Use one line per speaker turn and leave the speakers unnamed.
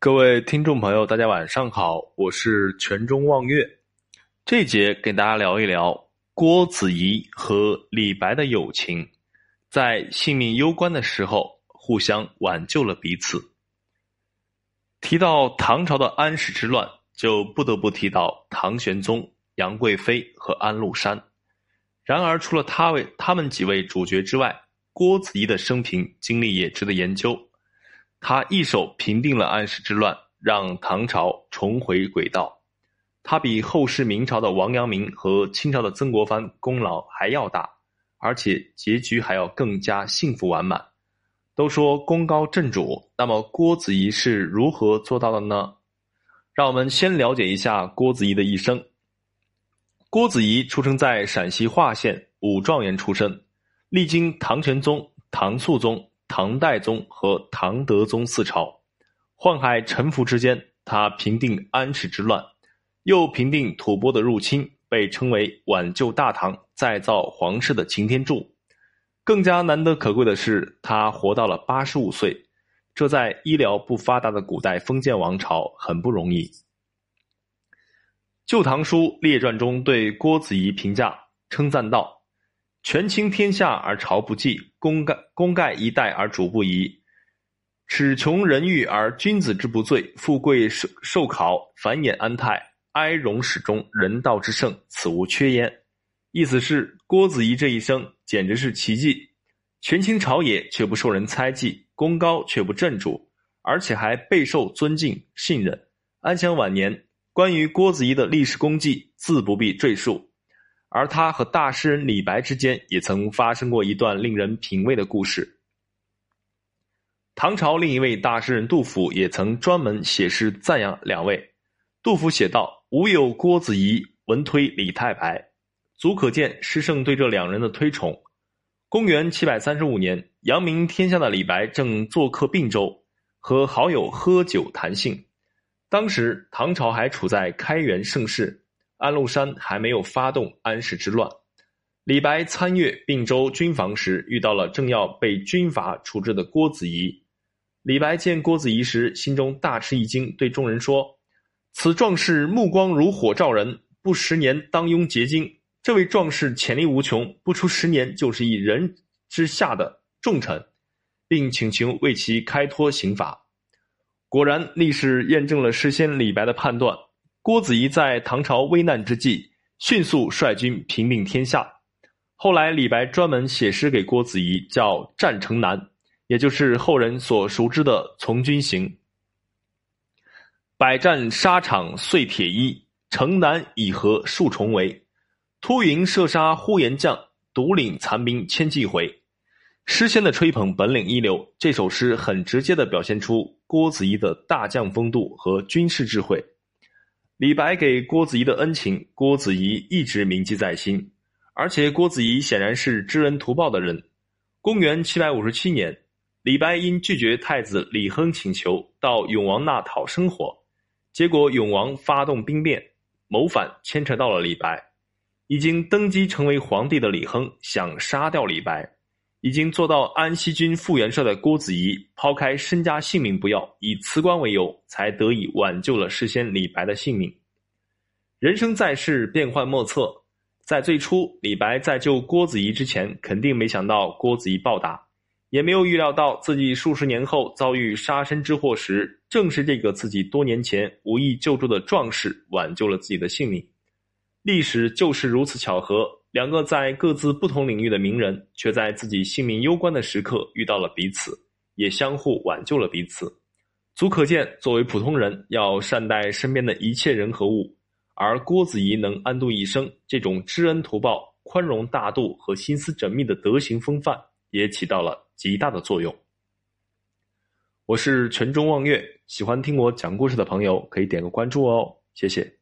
各位听众朋友，大家晚上好，我是全中望月。这节给大家聊一聊郭子仪和李白的友情，在性命攸关的时候互相挽救了彼此。提到唐朝的安史之乱，就不得不提到唐玄宗、杨贵妃和安禄山。然而，除了他为他们几位主角之外，郭子仪的生平经历也值得研究。他一手平定了安史之乱，让唐朝重回轨道。他比后世明朝的王阳明和清朝的曾国藩功劳还要大，而且结局还要更加幸福完满。都说功高震主，那么郭子仪是如何做到的呢？让我们先了解一下郭子仪的一生。郭子仪出生在陕西华县，武状元出身，历经唐玄宗、唐肃宗。唐代宗和唐德宗四朝，宦海沉浮之间，他平定安史之乱，又平定吐蕃的入侵，被称为挽救大唐、再造皇室的擎天柱。更加难得可贵的是，他活到了八十五岁，这在医疗不发达的古代封建王朝很不容易。《旧唐书列传》中对郭子仪评价称赞道。权倾天下而朝不继，功盖功盖一代而主不移，耻穷人欲而君子之不罪，富贵受受考，繁衍安泰，哀荣始终，人道之盛，此无缺焉。意思是郭子仪这一生简直是奇迹，权倾朝野却不受人猜忌，功高却不镇主，而且还备受尊敬信任，安享晚年。关于郭子仪的历史功绩，自不必赘述。而他和大诗人李白之间也曾发生过一段令人品味的故事。唐朝另一位大诗人杜甫也曾专门写诗赞扬两位。杜甫写道：“吾有郭子仪，文推李太白。”足可见诗圣对这两人的推崇。公元七百三十五年，扬名天下的李白正做客并州，和好友喝酒谈兴。当时唐朝还处在开元盛世。安禄山还没有发动安史之乱，李白参阅并州军防时，遇到了正要被军阀处置的郭子仪。李白见郭子仪时，心中大吃一惊，对众人说：“此壮士目光如火照人，不十年当拥结晶。这位壮士潜力无穷，不出十年就是一人之下的重臣，并请求为其开脱刑罚。”果然，历史验证了诗仙李白的判断。郭子仪在唐朝危难之际，迅速率军平定天下。后来，李白专门写诗给郭子仪，叫《战城南》，也就是后人所熟知的《从军行》。百战沙场碎铁衣，城南已合数重围。突云射杀呼延将，独领残兵千骑回。诗仙的吹捧本领一流，这首诗很直接的表现出郭子仪的大将风度和军事智慧。李白给郭子仪的恩情，郭子仪一直铭记在心。而且郭子仪显然是知恩图报的人。公元七百五十七年，李白因拒绝太子李亨请求，到永王那讨生活，结果永王发动兵变，谋反牵扯到了李白。已经登基成为皇帝的李亨想杀掉李白。已经做到安西军副元帅的郭子仪，抛开身家性命不要，以辞官为由，才得以挽救了事先李白的性命。人生在世，变幻莫测。在最初，李白在救郭子仪之前，肯定没想到郭子仪报答，也没有预料到自己数十年后遭遇杀身之祸时，正是这个自己多年前无意救助的壮士挽救了自己的性命。历史就是如此巧合。两个在各自不同领域的名人，却在自己性命攸关的时刻遇到了彼此，也相互挽救了彼此，足可见，作为普通人要善待身边的一切人和物。而郭子仪能安度一生，这种知恩图报、宽容大度和心思缜密的德行风范，也起到了极大的作用。我是全中望月，喜欢听我讲故事的朋友可以点个关注哦，谢谢。